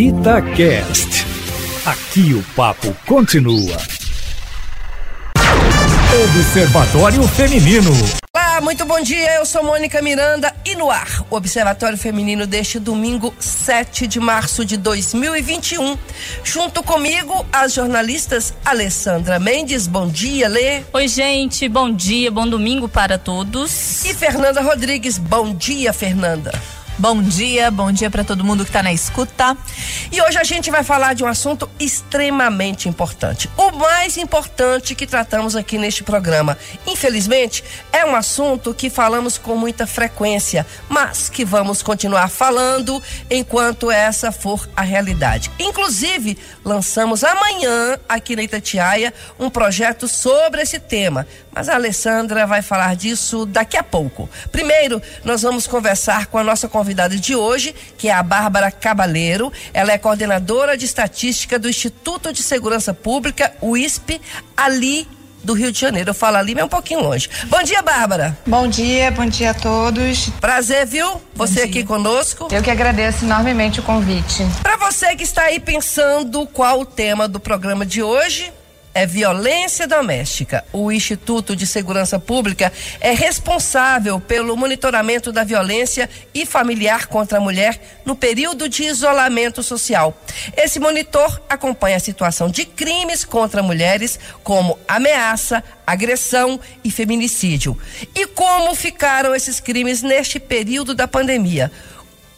Itacast. Aqui o papo continua. Observatório Feminino. Olá, muito bom dia. Eu sou Mônica Miranda e no ar, o Observatório Feminino deste domingo, 7 de março de 2021. Junto comigo, as jornalistas Alessandra Mendes. Bom dia, Lê. Oi, gente. Bom dia, bom domingo para todos. E Fernanda Rodrigues. Bom dia, Fernanda. Bom dia, bom dia para todo mundo que está na escuta. E hoje a gente vai falar de um assunto extremamente importante. O mais importante que tratamos aqui neste programa. Infelizmente, é um assunto que falamos com muita frequência, mas que vamos continuar falando enquanto essa for a realidade. Inclusive, lançamos amanhã aqui na Itatiaia um projeto sobre esse tema. Mas a Alessandra vai falar disso daqui a pouco. Primeiro, nós vamos conversar com a nossa convidada de hoje, que é a Bárbara Cabaleiro. Ela é coordenadora de estatística do Instituto de Segurança Pública, o ISP, ali do Rio de Janeiro. Eu falo ali, mas é um pouquinho longe. Bom dia, Bárbara. Bom dia, bom dia a todos. Prazer, viu? Você aqui conosco. Eu que agradeço enormemente o convite. Para você que está aí pensando qual o tema do programa de hoje, é violência doméstica. O Instituto de Segurança Pública é responsável pelo monitoramento da violência e familiar contra a mulher no período de isolamento social. Esse monitor acompanha a situação de crimes contra mulheres, como ameaça, agressão e feminicídio. E como ficaram esses crimes neste período da pandemia?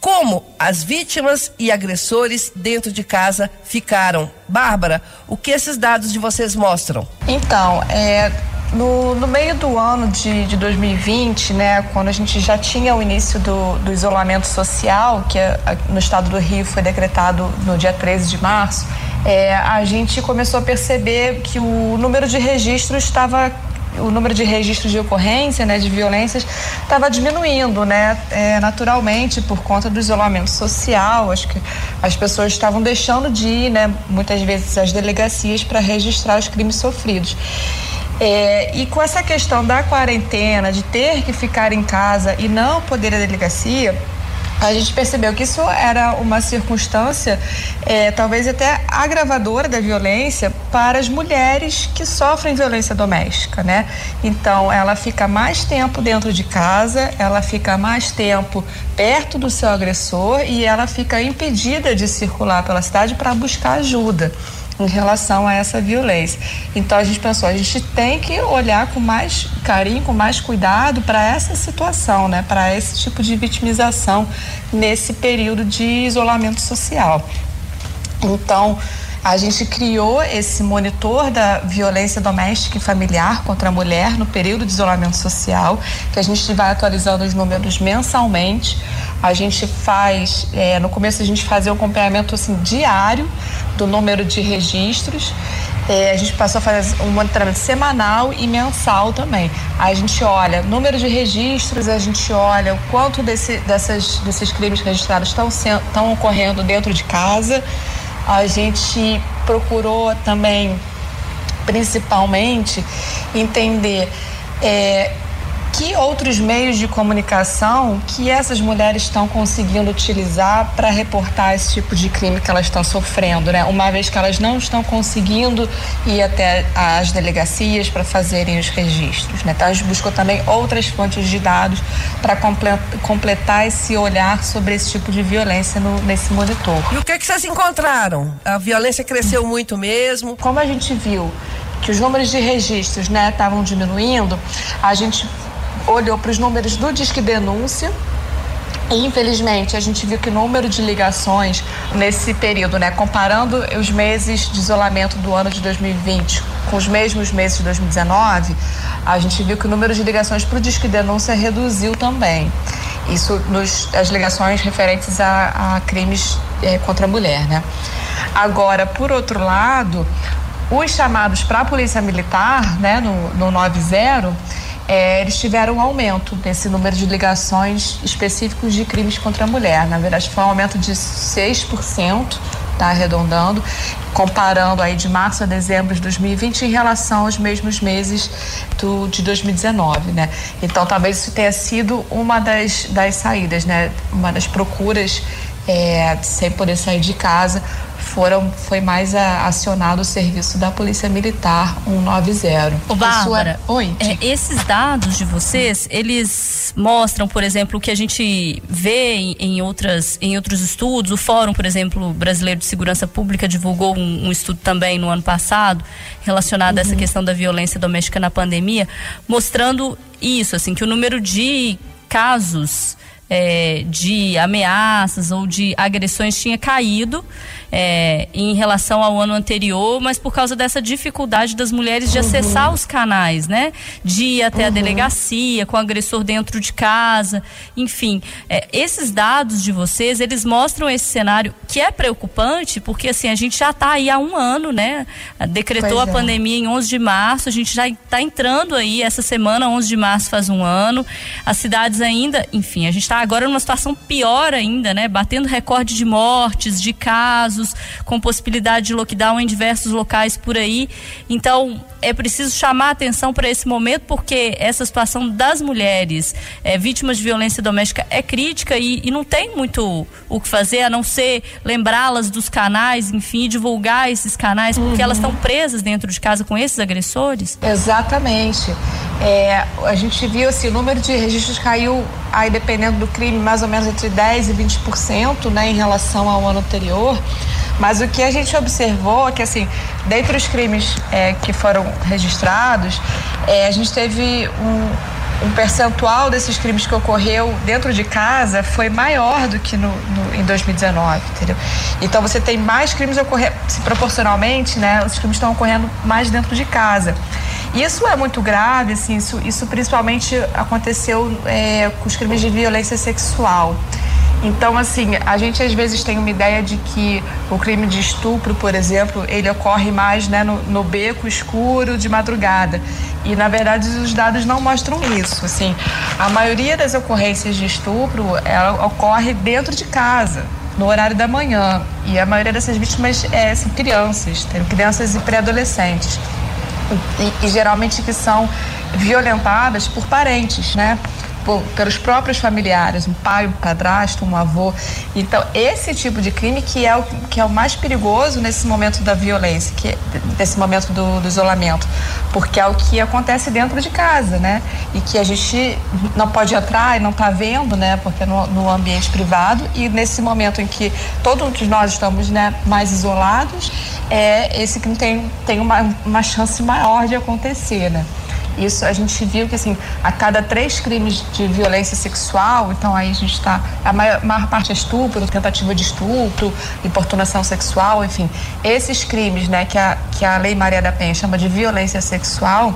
Como as vítimas e agressores dentro de casa ficaram. Bárbara, o que esses dados de vocês mostram? Então, é, no, no, meio do ano de, de 2020, né, quando a gente já tinha o início do, do isolamento social, que é, no estado do Rio foi decretado no dia 13 de março, é, a gente começou a perceber que o número de registros estava o número de registros de ocorrência, né, de violências, estava diminuindo, né, é, naturalmente por conta do isolamento social. Acho que as pessoas estavam deixando de ir, né, muitas vezes às delegacias para registrar os crimes sofridos. É, e com essa questão da quarentena, de ter que ficar em casa e não poder ir à delegacia, a gente percebeu que isso era uma circunstância, é, talvez até agravadora da violência para as mulheres que sofrem violência doméstica, né? Então, ela fica mais tempo dentro de casa, ela fica mais tempo perto do seu agressor e ela fica impedida de circular pela cidade para buscar ajuda em relação a essa violência. Então a gente pensou, a gente tem que olhar com mais carinho, com mais cuidado para essa situação, né, para esse tipo de vitimização nesse período de isolamento social. Então, a gente criou esse monitor da violência doméstica e familiar contra a mulher no período de isolamento social, que a gente vai atualizando os números mensalmente. A gente faz, é, no começo a gente fazia um acompanhamento assim, diário do número de registros. É, a gente passou a fazer um monitoramento semanal e mensal também. A gente olha número de registros, a gente olha o quanto desse, dessas, desses crimes registrados estão ocorrendo dentro de casa. A gente procurou também, principalmente, entender é, que outros meios de comunicação que essas mulheres estão conseguindo utilizar para reportar esse tipo de crime que elas estão sofrendo, né? Uma vez que elas não estão conseguindo ir até as delegacias para fazerem os registros, né? Então a gente buscou também outras fontes de dados para completar esse olhar sobre esse tipo de violência no, nesse monitor. E o que, que vocês encontraram? A violência cresceu muito mesmo? Como a gente viu que os números de registros né estavam diminuindo, a gente olhou para os números do Disque Denúncia e, infelizmente, a gente viu que o número de ligações nesse período, né, comparando os meses de isolamento do ano de 2020 com os mesmos meses de 2019, a gente viu que o número de ligações para o Disque Denúncia reduziu também. Isso nos, as ligações referentes a, a crimes é, contra a mulher, né? Agora, por outro lado, os chamados para a Polícia Militar, né, no, no 90, é, eles tiveram um aumento nesse número de ligações específicos de crimes contra a mulher. Na verdade, foi um aumento de 6%, tá arredondando, comparando aí de março a dezembro de 2020 em relação aos mesmos meses do, de 2019, né? Então, talvez isso tenha sido uma das, das saídas, né? Uma das procuras é, sem poder sair de casa, foram, foi mais a, acionado o serviço da Polícia Militar 190. Ô, Bárbara, é... Oi, é, esses dados de vocês, eles mostram, por exemplo, o que a gente vê em, em, outras, em outros estudos. O Fórum, por exemplo, Brasileiro de Segurança Pública divulgou um, um estudo também no ano passado relacionado uhum. a essa uhum. questão da violência doméstica na pandemia, mostrando isso, assim, que o número de casos é, de ameaças ou de agressões tinha caído é, em relação ao ano anterior, mas por causa dessa dificuldade das mulheres de uhum. acessar os canais, né? De ir até uhum. a delegacia, com o agressor dentro de casa, enfim. É, esses dados de vocês, eles mostram esse cenário que é preocupante, porque assim, a gente já está aí há um ano, né? Decretou pois a é. pandemia em 11 de março, a gente já está entrando aí essa semana, 11 de março faz um ano. As cidades ainda, enfim, a gente está agora numa situação pior ainda, né? Batendo recorde de mortes, de casos casos, com possibilidade de lockdown em diversos locais por aí. Então, é preciso chamar atenção para esse momento, porque essa situação das mulheres é, vítimas de violência doméstica é crítica e, e não tem muito o que fazer a não ser lembrá-las dos canais, enfim, divulgar esses canais, porque uhum. elas estão presas dentro de casa com esses agressores. Exatamente. É, a gente viu assim, o número de registros caiu aí dependendo do crime mais ou menos entre 10 e 20%, né, em relação ao ano anterior. Mas o que a gente observou é que, assim, dentre os crimes é, que foram registrados, é, a gente teve um, um, percentual desses crimes que ocorreu dentro de casa foi maior do que no, no, em 2019, entendeu? Então você tem mais crimes ocorrendo, proporcionalmente, né? Os crimes estão ocorrendo mais dentro de casa. Isso é muito grave, assim, isso, isso principalmente aconteceu é, com os crimes de violência sexual. Então, assim, a gente às vezes tem uma ideia de que o crime de estupro, por exemplo, ele ocorre mais né, no, no beco escuro de madrugada. E, na verdade, os dados não mostram isso. Assim, a maioria das ocorrências de estupro, ela ocorre dentro de casa, no horário da manhã. E a maioria dessas vítimas é, são crianças, tem crianças e pré-adolescentes. E, e geralmente que são violentadas por parentes, né? Pelos próprios familiares, um pai, um padrasto, um avô. Então, esse tipo de crime que é o, que é o mais perigoso nesse momento da violência, que, nesse momento do, do isolamento, porque é o que acontece dentro de casa, né? E que a gente não pode entrar e não está vendo, né? Porque é no, no ambiente privado e nesse momento em que todos nós estamos né, mais isolados, é esse crime tem, tem uma, uma chance maior de acontecer, né? Isso a gente viu que assim, a cada três crimes de violência sexual, então aí a gente está. A maior, maior, parte é estupro, tentativa de estupro, importunação sexual, enfim. Esses crimes, né, que a, que a Lei Maria da Penha chama de violência sexual,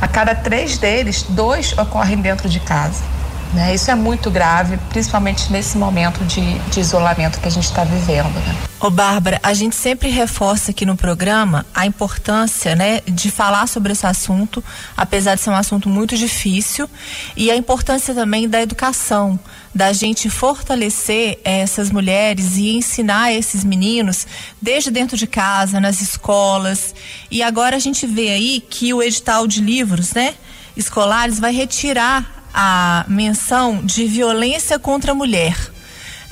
a cada três deles, dois ocorrem dentro de casa. Né? Isso é muito grave, principalmente nesse momento de, de isolamento que a gente está vivendo. Né? Ô Bárbara, a gente sempre reforça aqui no programa a importância né, de falar sobre esse assunto, apesar de ser um assunto muito difícil, e a importância também da educação, da gente fortalecer essas mulheres e ensinar esses meninos desde dentro de casa, nas escolas. E agora a gente vê aí que o edital de livros, né? escolares vai retirar a menção de violência contra a mulher.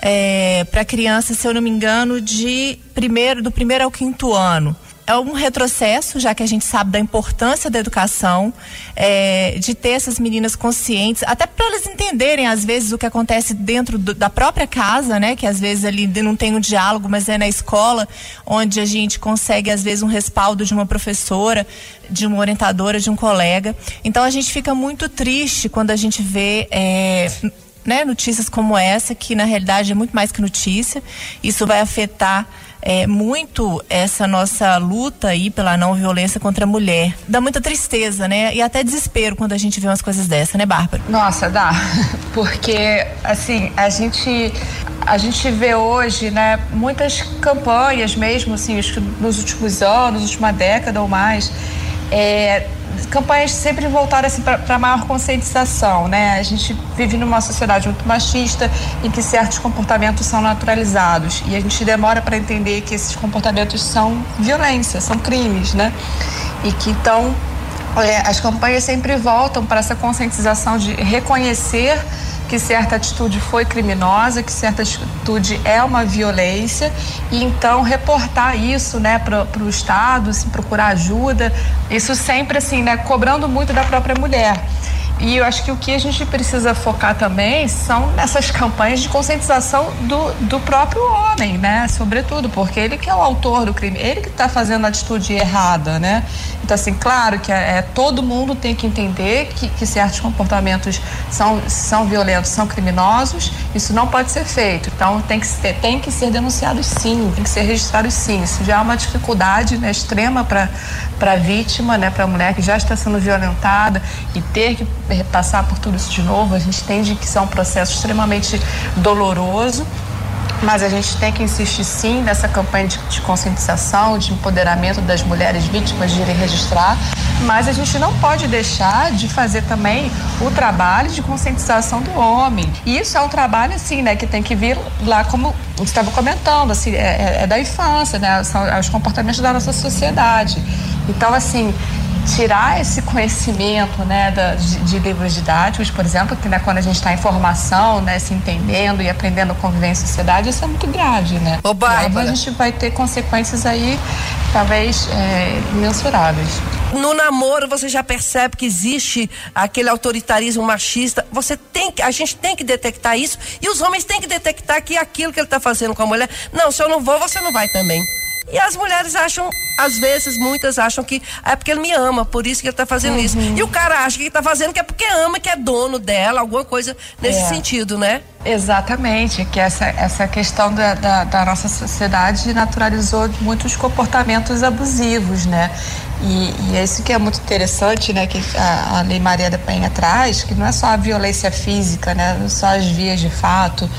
É, para criança, se eu não me engano, de primeiro, do primeiro ao quinto ano é um retrocesso, já que a gente sabe da importância da educação, é, de ter essas meninas conscientes, até para elas entenderem, às vezes, o que acontece dentro do, da própria casa, né? Que às vezes ali não tem um diálogo, mas é na escola, onde a gente consegue, às vezes, um respaldo de uma professora, de uma orientadora, de um colega. Então a gente fica muito triste quando a gente vê. É, né, notícias como essa, que na realidade é muito mais que notícia. Isso vai afetar é, muito essa nossa luta aí pela não violência contra a mulher. Dá muita tristeza, né? E até desespero quando a gente vê umas coisas dessa, né, Bárbara? Nossa, dá. Porque, assim, a gente a gente vê hoje, né, muitas campanhas mesmo, assim, nos últimos anos, última década ou mais, é, campanhas sempre voltadas assim, para maior conscientização, né? A gente vive numa sociedade muito machista em que certos comportamentos são naturalizados e a gente demora para entender que esses comportamentos são violência, são crimes, né? E que então é, as campanhas sempre voltam para essa conscientização de reconhecer que certa atitude foi criminosa, que certa atitude é uma violência e então reportar isso, né, para o Estado, assim, procurar ajuda, isso sempre assim, né, cobrando muito da própria mulher. E eu acho que o que a gente precisa focar também são nessas campanhas de conscientização do, do próprio homem, né? Sobretudo, porque ele que é o autor do crime, ele que está fazendo a atitude errada, né? Então, assim, claro que é, é, todo mundo tem que entender que, que certos comportamentos são, são violentos, são criminosos, isso não pode ser feito. Então, tem que ser, tem que ser denunciado sim, tem que ser registrado sim. Isso já é uma dificuldade né, extrema para a vítima, né, para a mulher que já está sendo violentada e ter que passar por tudo isso de novo, a gente entende que isso é um processo extremamente doloroso, mas a gente tem que insistir sim nessa campanha de, de, conscientização, de empoderamento das mulheres vítimas de irem registrar, mas a gente não pode deixar de fazer também o trabalho de conscientização do homem. E isso é um trabalho assim, né, que tem que vir lá como você estava comentando, assim, é, é, é da infância, né, são os comportamentos da nossa sociedade. Então, assim, tirar esse conhecimento né, da, de, de, livros didáticos, por exemplo, que né, quando a gente está em formação, né, se entendendo e aprendendo a conviver em sociedade, isso é muito grave, né? Ô, Bárbara. a gente vai ter consequências aí, talvez, é, mensuráveis. No namoro você já percebe que existe aquele autoritarismo machista. Você tem que, a gente tem que detectar isso e os homens têm que detectar que aquilo que ele está fazendo com a mulher, não, se eu não vou, você não vai também. E as mulheres acham, às vezes, muitas acham que é porque ele me ama, por isso que ele está fazendo uhum. isso. E o cara acha que está fazendo que é porque ama, que é dono dela, alguma coisa nesse é. sentido, né? Exatamente, que essa, essa questão da, da, da, nossa sociedade naturalizou muitos comportamentos abusivos, né? E, e, é isso que é muito interessante, né? Que a, a Lei Maria da Penha traz, que não é só a violência física, né? Não só as vias de fato,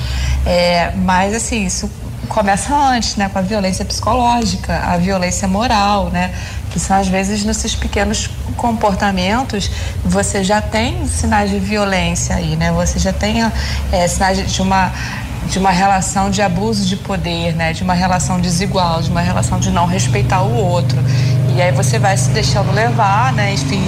é, mas assim, isso começa antes, né, com a violência psicológica, a violência moral, né, que são às vezes nesses pequenos comportamentos você já tem sinais de violência aí, né, você já tem é, sinais de uma de uma relação de abuso de poder, né, de uma relação desigual, de uma relação de não respeitar o outro, e aí você vai se deixando levar, né, enfim,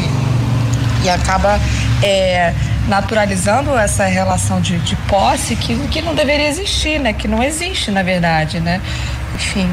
e acaba é, naturalizando essa relação de, de posse que, que não deveria existir, né? Que não existe, na verdade, né? Enfim,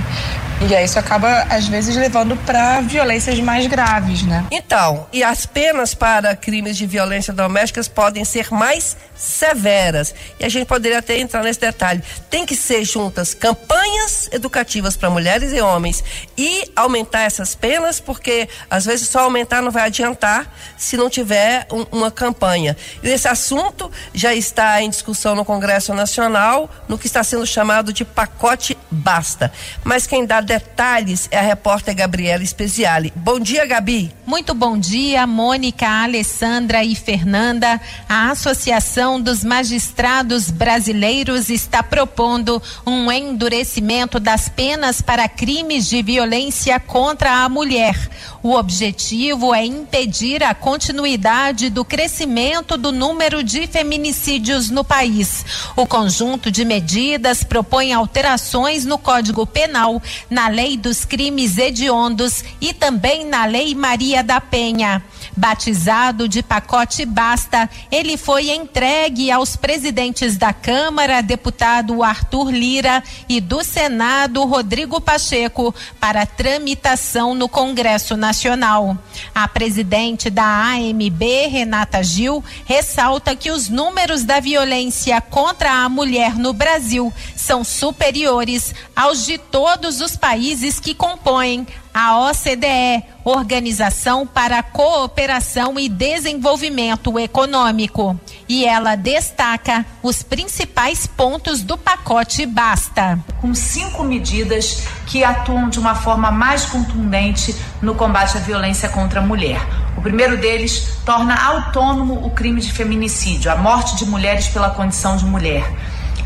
e aí isso acaba, às vezes, levando para violências mais graves, né? Então, e as penas para crimes de violência doméstica podem ser mais severas. E a gente poderia até entrar nesse detalhe. Tem que ser juntas campanhas educativas para mulheres e homens e aumentar essas penas, porque às vezes só aumentar não vai adiantar se não tiver um, uma campanha. E esse assunto já está em discussão no Congresso Nacional, no que está sendo chamado de pacote basta. Mas quem dá detalhes é a repórter Gabriela Speziale. Bom dia, Gabi. Muito bom dia, Mônica, Alessandra e Fernanda. A Associação dos Magistrados Brasileiros está propondo um endurecimento das penas para crimes de violência contra a mulher. O objetivo é impedir a continuidade do crescimento do número de feminicídios no país. O conjunto de medidas propõe alterações no Código Penal, na Lei dos Crimes Hediondos e também na Lei Maria da Penha. Batizado de pacote Basta, ele foi entregue aos presidentes da Câmara, deputado Arthur Lira, e do Senado, Rodrigo Pacheco, para tramitação no Congresso Nacional. A presidente da AMB, Renata Gil, ressalta que os números da violência contra a mulher no Brasil são superiores aos de todos os países que compõem a OCDE, Organização para a Cooperação e Desenvolvimento Econômico. E ela destaca os principais pontos do pacote Basta. Com cinco medidas que atuam de uma forma mais contundente no combate à violência contra a mulher. O primeiro deles torna autônomo o crime de feminicídio, a morte de mulheres pela condição de mulher.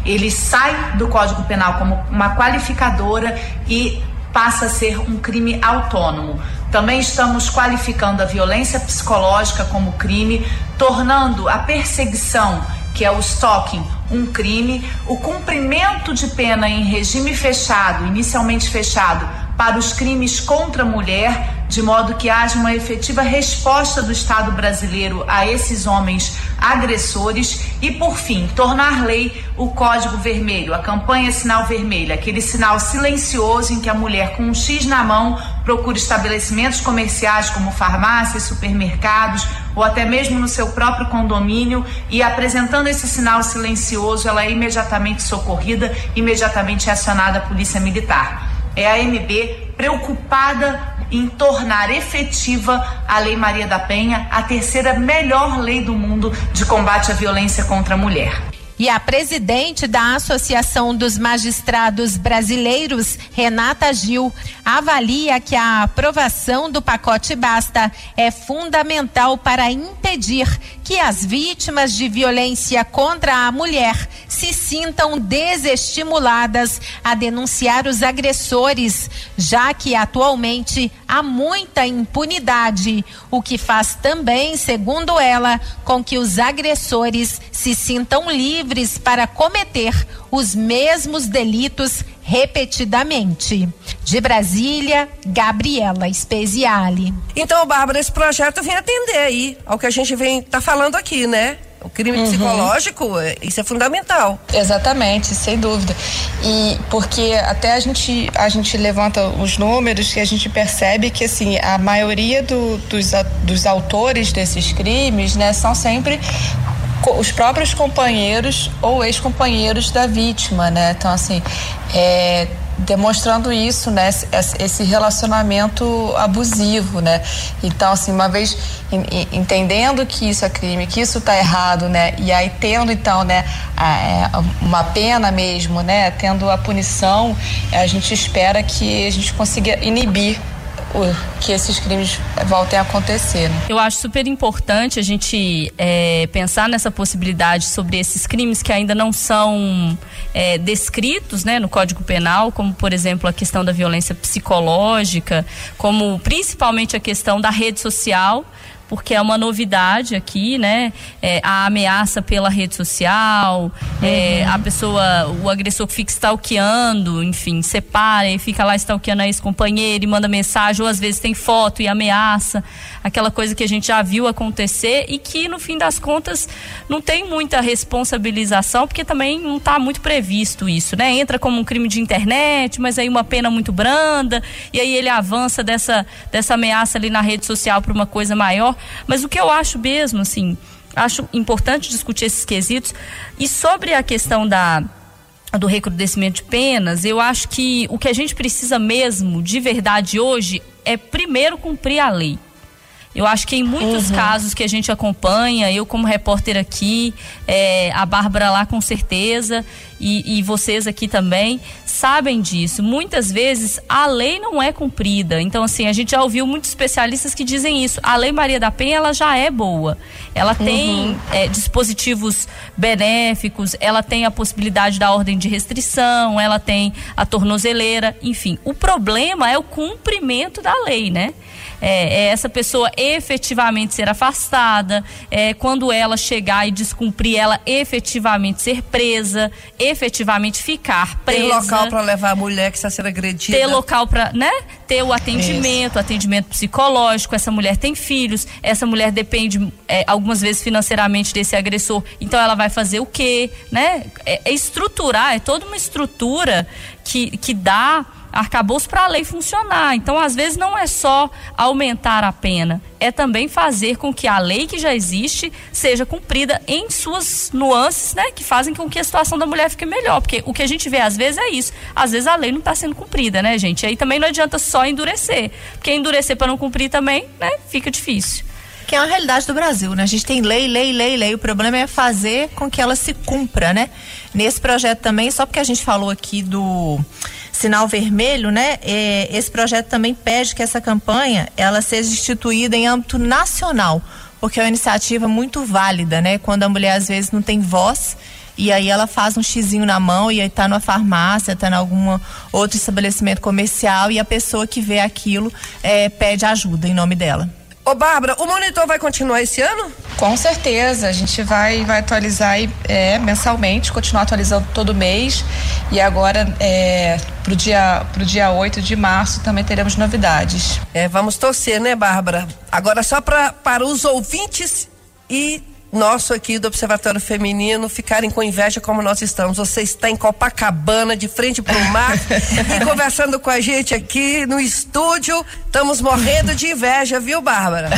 Ele sai do Código Penal como uma qualificadora e passa a ser um crime autônomo. Também estamos qualificando a violência psicológica como crime, tornando a perseguição, que é o stalking, um crime, o cumprimento de pena em regime fechado, inicialmente fechado, para os crimes contra a mulher de modo que haja uma efetiva resposta do Estado brasileiro a esses homens agressores e, por fim, tornar lei o Código Vermelho, a campanha Sinal Vermelho, aquele sinal silencioso em que a mulher com um X na mão procura estabelecimentos comerciais como farmácias, supermercados ou até mesmo no seu próprio condomínio e apresentando esse sinal silencioso, ela é imediatamente socorrida, imediatamente acionada a Polícia Militar. É a MB preocupada em tornar efetiva a Lei Maria da Penha, a terceira melhor lei do mundo de combate à violência contra a mulher. E a presidente da Associação dos Magistrados Brasileiros, Renata Gil, avalia que a aprovação do pacote Basta é fundamental para impedir que as vítimas de violência contra a mulher se sintam desestimuladas a denunciar os agressores, já que atualmente há muita impunidade, o que faz também, segundo ela, com que os agressores se sintam livres para cometer os mesmos delitos repetidamente. De Brasília, Gabriela Speziale. Então, Bárbara, esse projeto vem atender aí ao que a gente vem tá falando aqui, né? O crime uhum. psicológico, é, isso é fundamental. Exatamente, sem dúvida. E porque até a gente, a gente levanta os números que a gente percebe que assim, a maioria do, dos, dos autores desses crimes, né, são sempre os próprios companheiros ou ex-companheiros da vítima, né? Então, assim, é, demonstrando isso, né? Esse relacionamento abusivo, né? Então, assim, uma vez entendendo que isso é crime, que isso está errado, né? E aí tendo, então, né, é, uma pena mesmo, né? Tendo a punição, a gente espera que a gente consiga inibir que esses crimes voltem a acontecer. Né? Eu acho super importante a gente é, pensar nessa possibilidade sobre esses crimes que ainda não são é, descritos né, no Código Penal, como por exemplo a questão da violência psicológica, como principalmente a questão da rede social porque é uma novidade aqui, né? É, a ameaça pela rede social, é, uhum. a pessoa, o agressor que fica stalkeando, enfim, separa e fica lá stalkeando a ex-companheira e manda mensagem, ou às vezes tem foto e ameaça, aquela coisa que a gente já viu acontecer e que no fim das contas não tem muita responsabilização, porque também não está muito previsto isso, né? Entra como um crime de internet, mas aí uma pena muito branda, e aí ele avança dessa, dessa ameaça ali na rede social para uma coisa maior. Mas o que eu acho mesmo, assim, acho importante discutir esses quesitos. E sobre a questão da do recrudescimento de penas, eu acho que o que a gente precisa mesmo, de verdade, hoje, é primeiro cumprir a lei. Eu acho que em muitos uhum. casos que a gente acompanha, eu como repórter aqui, é, a Bárbara lá com certeza, e, e, vocês aqui também, sabem disso. Muitas vezes a lei não é cumprida. Então, assim, a gente já ouviu muitos especialistas que dizem isso. A Lei Maria da Penha, ela já é boa. Ela uhum. tem é, dispositivos benéficos, ela tem a possibilidade da ordem de restrição, ela tem a tornozeleira, enfim. O problema é o cumprimento da lei, né? É, é essa pessoa efetivamente ser afastada, é, quando ela chegar e descumprir, ela efetivamente ser presa, efetivamente ficar presa. Ter local para levar a mulher que está sendo agredida. Ter local para, né? Ter o atendimento, Isso. atendimento psicológico. Essa mulher tem filhos, essa mulher depende é, algumas vezes financeiramente desse agressor. Então ela vai fazer o quê, né? É, é estruturar, é toda uma estrutura que, que dá arcabouço para a lei funcionar. Então, às vezes, não é só aumentar a pena, é também fazer com que a lei que já existe seja cumprida em suas nuances, né? Que fazem com que a situação da mulher fique melhor. Porque o que a gente vê às vezes é isso. Às vezes a lei não está sendo cumprida, né, gente? Aí também não adianta só endurecer. Porque endurecer para não cumprir também, né, fica difícil que é uma realidade do Brasil, né? A gente tem lei, lei, lei, lei. O problema é fazer com que ela se cumpra, né? Nesse projeto também, só porque a gente falou aqui do sinal vermelho, né? É, esse projeto também pede que essa campanha ela seja instituída em âmbito nacional, porque é uma iniciativa muito válida, né? Quando a mulher às vezes não tem voz e aí ela faz um xizinho na mão e aí tá numa farmácia, tá em algum outro estabelecimento comercial e a pessoa que vê aquilo é, pede ajuda em nome dela. Ô, Bárbara, o monitor vai continuar esse ano? Com certeza, a gente vai, vai atualizar é, mensalmente, continuar atualizando todo mês. E agora, é, pro dia, pro dia 8 de março, também teremos novidades. É, vamos torcer, né, Bárbara? Agora, só pra, para os ouvintes e nosso aqui do Observatório Feminino ficarem com inveja como nós estamos. Você está em Copacabana, de frente para o mar, e conversando com a gente aqui no estúdio. Estamos morrendo de inveja, viu, Bárbara?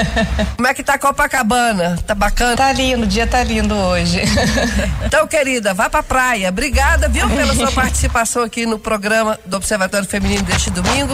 Como é que tá Copacabana? Tá bacana? Tá lindo, o dia tá lindo hoje. Então, querida, vá pra praia. Obrigada, viu, pela sua participação aqui no programa do Observatório Feminino deste domingo.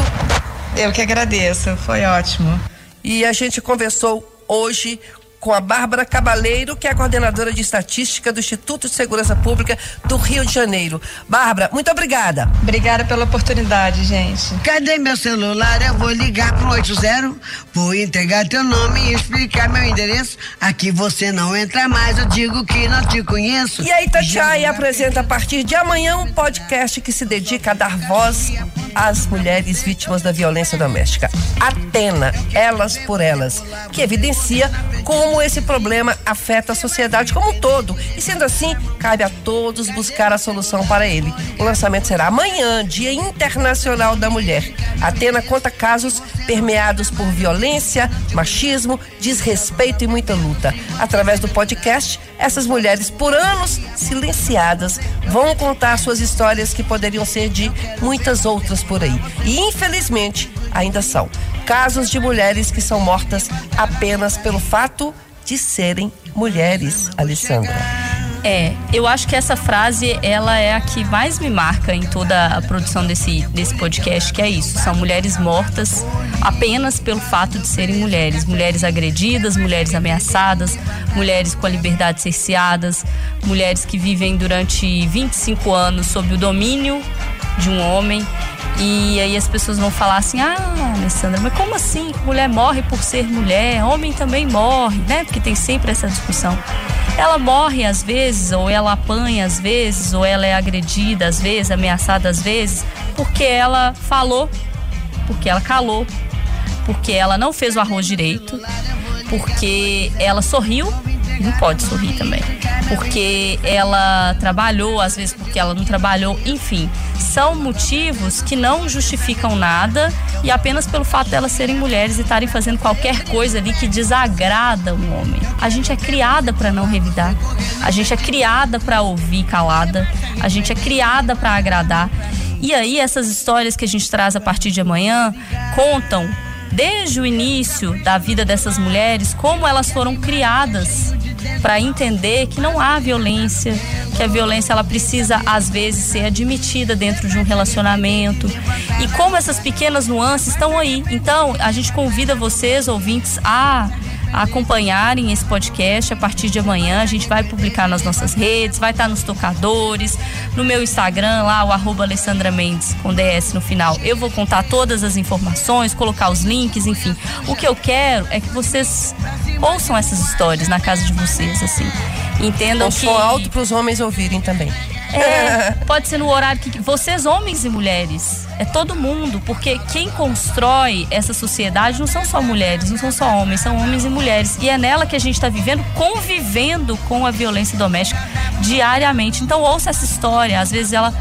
Eu que agradeço, foi ótimo. E a gente conversou hoje com a Bárbara Cabaleiro, que é a coordenadora de estatística do Instituto de Segurança Pública do Rio de Janeiro. Bárbara, muito obrigada. Obrigada pela oportunidade, gente. Cadê meu celular? Eu vou ligar pro 80, vou entregar teu nome e explicar meu endereço. Aqui você não entra mais, eu digo que não te conheço. E aí, Tatiaia apresenta a partir de amanhã um podcast que se dedica a dar voz às mulheres vítimas da violência doméstica. Atena, Elas por Elas, que evidencia como esse problema afeta a sociedade como um todo. E sendo assim, cabe a todos buscar a solução para ele. O lançamento será amanhã, Dia Internacional da Mulher. Atena conta casos permeados por violência, machismo, desrespeito e muita luta. Através do podcast, essas mulheres, por anos silenciadas, vão contar suas histórias que poderiam ser de muitas outras por aí. E infelizmente ainda são. Casos de mulheres que são mortas apenas pelo fato de serem mulheres, Alessandra. É, eu acho que essa frase ela é a que mais me marca em toda a produção desse, desse podcast, que é isso, são mulheres mortas apenas pelo fato de serem mulheres, mulheres agredidas, mulheres ameaçadas, mulheres com a liberdade cerceadas, mulheres que vivem durante 25 anos sob o domínio de um homem e aí as pessoas vão falar assim: ah, Alessandra, mas como assim? Mulher morre por ser mulher, homem também morre, né? Porque tem sempre essa discussão. Ela morre às vezes, ou ela apanha às vezes, ou ela é agredida às vezes, ameaçada às vezes, porque ela falou, porque ela calou, porque ela não fez o arroz direito, porque ela sorriu, não pode sorrir também, porque ela trabalhou, às vezes porque ela não trabalhou, enfim, são motivos que não justificam nada e apenas pelo fato delas serem mulheres e estarem fazendo qualquer coisa ali que desagrada o homem. A gente é criada para não revidar, a gente é criada para ouvir calada, a gente é criada para agradar. E aí essas histórias que a gente traz a partir de amanhã contam desde o início da vida dessas mulheres como elas foram criadas para entender que não há violência, que a violência ela precisa às vezes ser admitida dentro de um relacionamento e como essas pequenas nuances estão aí. Então, a gente convida vocês ouvintes a acompanharem esse podcast a partir de amanhã. A gente vai publicar nas nossas redes, vai estar nos tocadores, no meu Instagram, lá, o arroba Alessandra Mendes, com DS no final. Eu vou contar todas as informações, colocar os links, enfim. O que eu quero é que vocês ouçam essas histórias na casa de vocês, assim. Entendam Com que. alto para os homens ouvirem também. É, pode ser no horário que. Vocês, homens e mulheres, é todo mundo, porque quem constrói essa sociedade não são só mulheres, não são só homens, são homens e mulheres. E é nela que a gente está vivendo, convivendo com a violência doméstica diariamente. Então, ouça essa história. Às vezes ela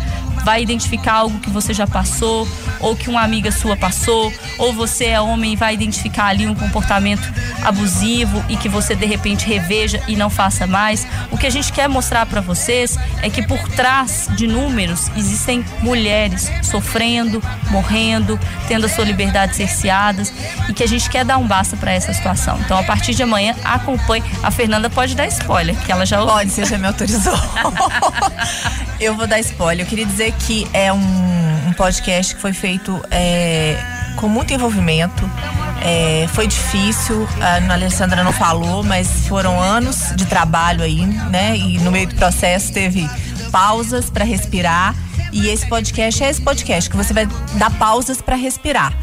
vai identificar algo que você já passou, ou que uma amiga sua passou, ou você é homem e vai identificar ali um comportamento abusivo e que você de repente reveja e não faça mais. O que a gente quer mostrar para vocês é que por trás de números existem mulheres sofrendo, morrendo, tendo a sua liberdade cerceadas e que a gente quer dar um basta para essa situação. Então, a partir de amanhã, acompanhe. A Fernanda pode dar spoiler, que ela já ouviu. Pode, você já me autorizou. Eu vou dar spoiler. Eu queria dizer que é um, um podcast que foi feito é, com muito envolvimento. É, foi difícil, a Alessandra não falou, mas foram anos de trabalho aí, né? E no meio do processo teve pausas para respirar. E esse podcast é esse podcast que você vai dar pausas para respirar.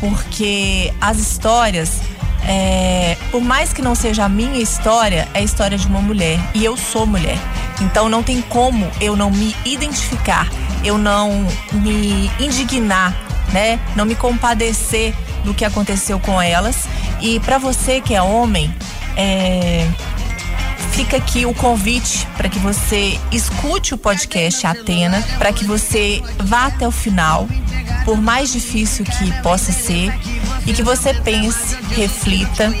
Porque as histórias é, por mais que não seja a minha história, é a história de uma mulher. E eu sou mulher. Então não tem como eu não me identificar, eu não me indignar, né? Não me compadecer do que aconteceu com elas E para você que é homem, é, fica aqui o convite para que você escute o podcast Atena, para que você vá até o final, por mais difícil que possa ser, e que você pense, reflita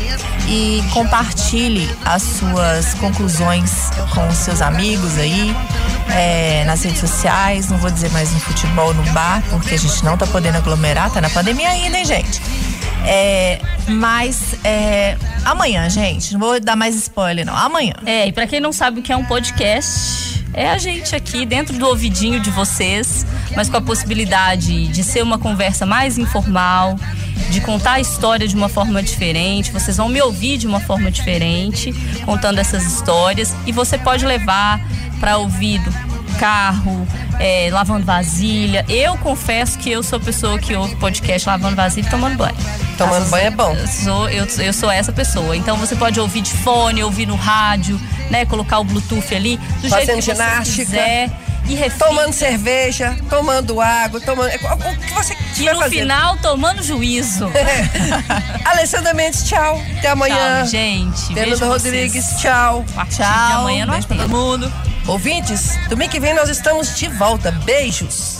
e compartilhe as suas conclusões com os seus amigos aí, é, nas redes sociais, não vou dizer mais no futebol, no bar, porque a gente não tá podendo aglomerar, tá na pandemia ainda, hein, gente? É, mas é, amanhã, gente, não vou dar mais spoiler, não. Amanhã. É, e para quem não sabe o que é um podcast, é a gente aqui dentro do ouvidinho de vocês, mas com a possibilidade de ser uma conversa mais informal, de contar a história de uma forma diferente. Vocês vão me ouvir de uma forma diferente, contando essas histórias, e você pode levar para ouvido carro, é, lavando vasilha. Eu confesso que eu sou a pessoa que ouve podcast lavando vasilha e tomando banho. Tomando banho é bom. Eu sou, eu, eu sou essa pessoa. Então você pode ouvir de fone, ouvir no rádio, né? Colocar o Bluetooth ali, do Fazendo jeito que ginástica. você quiser. E. Tomando cerveja, tomando água, tomando. O que você E quiser no fazer. final, tomando juízo. Alessandra Mendes, tchau. Até amanhã. Tchau, gente. Fernanda Beijo Rodrigues, vocês. tchau. Tchau. amanhã nós todo mundo. Ouvintes, domingo que vem nós estamos de volta. Beijos.